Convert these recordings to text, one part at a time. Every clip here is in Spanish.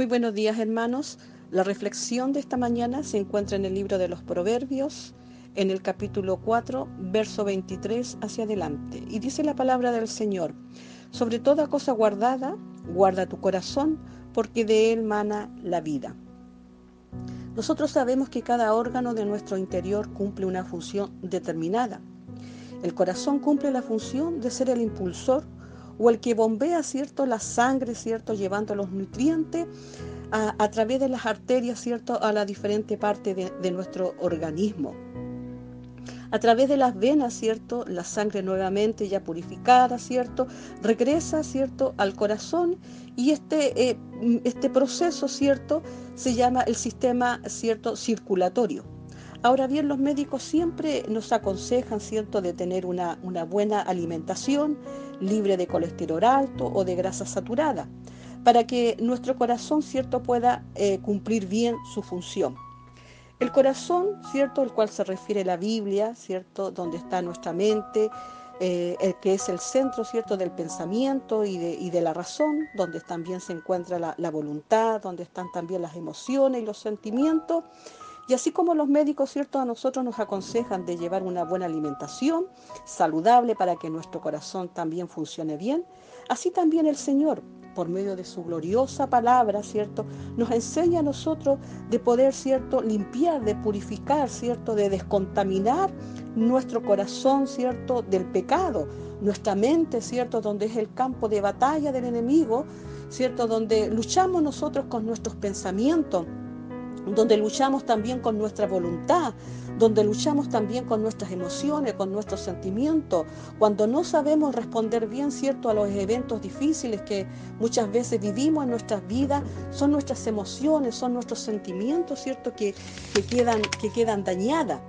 Muy buenos días hermanos. La reflexión de esta mañana se encuentra en el libro de los Proverbios, en el capítulo 4, verso 23 hacia adelante. Y dice la palabra del Señor, sobre toda cosa guardada, guarda tu corazón, porque de él mana la vida. Nosotros sabemos que cada órgano de nuestro interior cumple una función determinada. El corazón cumple la función de ser el impulsor o el que bombea, ¿cierto?, la sangre, ¿cierto?, llevando los nutrientes a, través de las arterias, ¿cierto?, a la diferente parte de, nuestro organismo. A través de las venas, ¿cierto? La sangre nuevamente ya purificada, ¿cierto? Regresa, ¿cierto? Al corazón y este, eh, este proceso, ¿cierto? Se llama el sistema, ¿cierto? Circulatorio. Ahora bien, los médicos siempre nos aconsejan, ¿cierto?, de tener una, buena alimentación, libre de colesterol alto o de grasa saturada, para que nuestro corazón, ¿cierto?, pueda eh, cumplir bien su función. El corazón, ¿cierto?, al cual se refiere la Biblia, ¿cierto?, donde está nuestra mente, eh, el que es el centro, ¿cierto?, del pensamiento y de, la razón, donde también se encuentra la voluntad, donde están también las emociones y los sentimientos y así como los médicos, ¿cierto? A nosotros nos aconsejan de llevar una buena alimentación saludable para que nuestro corazón también funcione bien, así también el Señor, por medio de su gloriosa palabra, ¿cierto? Nos enseña a nosotros de poder, ¿cierto? Limpiar, de purificar, ¿cierto? De descontaminar nuestro corazón, ¿cierto? Del pecado, nuestra mente, ¿cierto? Donde es el campo de batalla del enemigo, ¿cierto? Donde luchamos nosotros con nuestros pensamientos donde luchamos también con nuestra voluntad, donde luchamos también con nuestras emociones, con nuestros sentimientos, cuando no sabemos responder bien, cierto, a los eventos difíciles que muchas veces vivimos en nuestras vidas, son nuestras emociones, son nuestros sentimientos, cierto, que, que quedan, que quedan dañadas.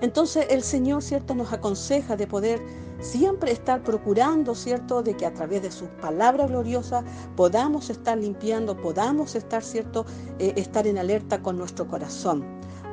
Entonces el Señor, cierto, nos aconseja de poder siempre estar procurando, ¿cierto?, de que a través de sus palabras gloriosas podamos estar limpiando, podamos estar, ¿cierto?, eh, estar en alerta con nuestro corazón.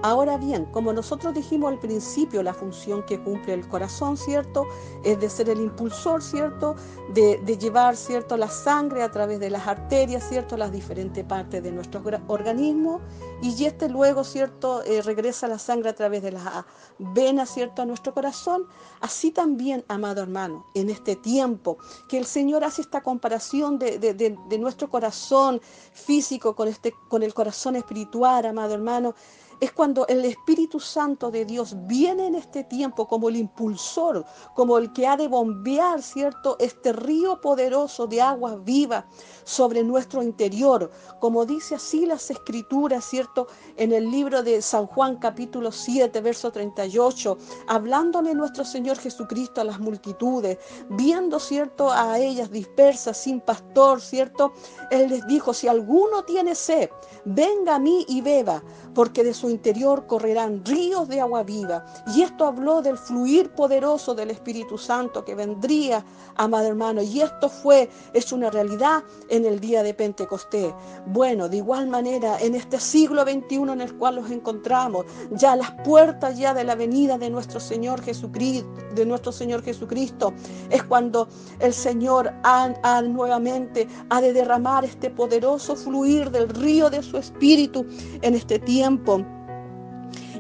Ahora bien, como nosotros dijimos al principio, la función que cumple el corazón, ¿cierto? Es de ser el impulsor, ¿cierto? De, llevar, ¿cierto? La sangre a través de las arterias, ¿cierto? Las diferentes partes de nuestro organismo. Y este luego, ¿cierto? Eh, regresa la sangre a través de las venas, ¿cierto? A nuestro corazón. Así también, amado hermano, en este tiempo que el Señor hace esta comparación de, de nuestro corazón físico con, este, con el corazón espiritual, amado hermano, es cuando el Espíritu Santo de Dios viene en este tiempo como el impulsor, como el que ha de bombear, ¿cierto? Este río poderoso de agua viva sobre nuestro interior, como dice así las escrituras, ¿cierto? En el libro de San Juan capítulo 7, verso 38, hablándole nuestro Señor Jesucristo a las multitudes, viendo, ¿cierto? A ellas dispersas, sin pastor, ¿cierto? Él les dijo, si alguno tiene sed, venga a mí y beba, porque de su interior correrán ríos de agua viva. Y esto habló del fluir poderoso del Espíritu Santo que vendría, amado hermano. Y esto fue, es una realidad en el día de Pentecostés. Bueno, de igual manera, en este siglo XXI en el cual nos encontramos, ya las puertas ya de la venida de nuestro Señor Jesucristo, de nuestro Señor Jesucristo, es cuando el Señor ha, nuevamente ha de derramar este poderoso fluir del río de su Espíritu en este tiempo.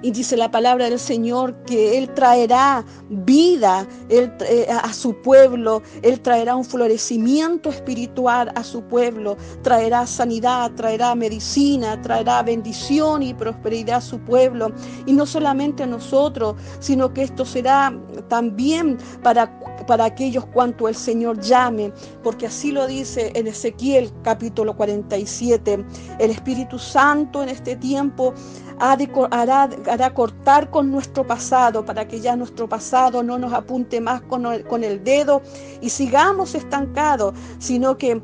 Y dice la palabra del Señor que Él traerá vida eh, a su pueblo, Él traerá un florecimiento espiritual a su pueblo, traerá sanidad, traerá medicina, traerá bendición y prosperidad a su pueblo. Y no solamente a nosotros, sino que esto será también para para aquellos cuanto el Señor llame, porque así lo dice en Ezequiel capítulo 47. El Espíritu Santo en este tiempo hará, cortar con nuestro pasado para que ya nuestro pasado no nos apunte más con el, con el dedo y sigamos estancados, sino que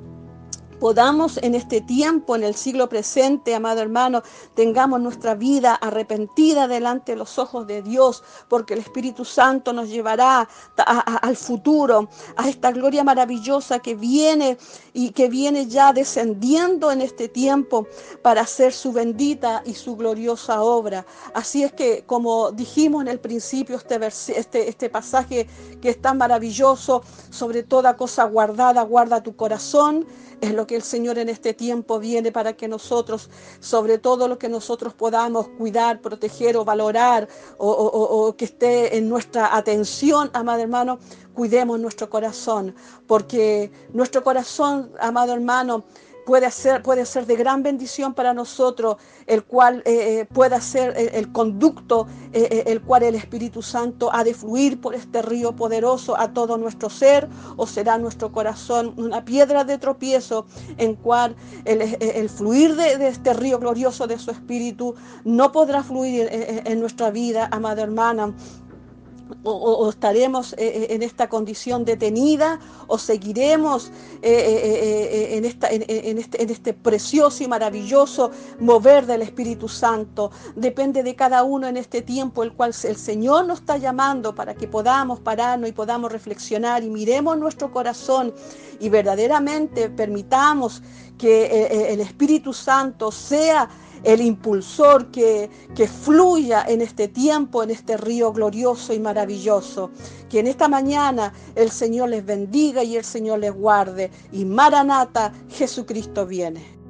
podamos en este tiempo, en el siglo presente, amado hermano, tengamos nuestra vida arrepentida delante de los ojos de Dios, porque el Espíritu Santo nos llevará al futuro, a esta gloria maravillosa que viene y que viene ya descendiendo en este tiempo para hacer su bendita y su gloriosa obra. Así es que, como dijimos en el principio, este, este, este pasaje que es tan maravilloso, sobre toda cosa guardada, guarda tu corazón, es lo que el Señor en este tiempo viene para que nosotros, sobre todo lo que nosotros podamos cuidar, proteger o valorar o, que esté en nuestra atención, amado hermano, cuidemos nuestro corazón, porque nuestro corazón, amado hermano, puede ser, puede ser de gran bendición para nosotros, el cual eh, eh, pueda ser el, conducto, eh, el cual el Espíritu Santo ha de fluir por este río poderoso a todo nuestro ser, o será nuestro corazón una piedra de tropiezo en cual el, fluir de, este río glorioso de su Espíritu no podrá fluir en nuestra vida, amada hermana o, estaremos eh, eh, en esta condición detenida o seguiremos eh, en, esta, en, este, en este precioso y maravilloso mover del Espíritu Santo. Depende de cada uno en este tiempo el cual el Señor nos está llamando para que podamos pararnos y podamos reflexionar y miremos nuestro corazón y verdaderamente permitamos que el Espíritu Santo sea el impulsor que, que fluya en este tiempo, en este río glorioso y maravilloso. Que en esta mañana el Señor les bendiga y el Señor les guarde. Y Maranata, Jesucristo viene.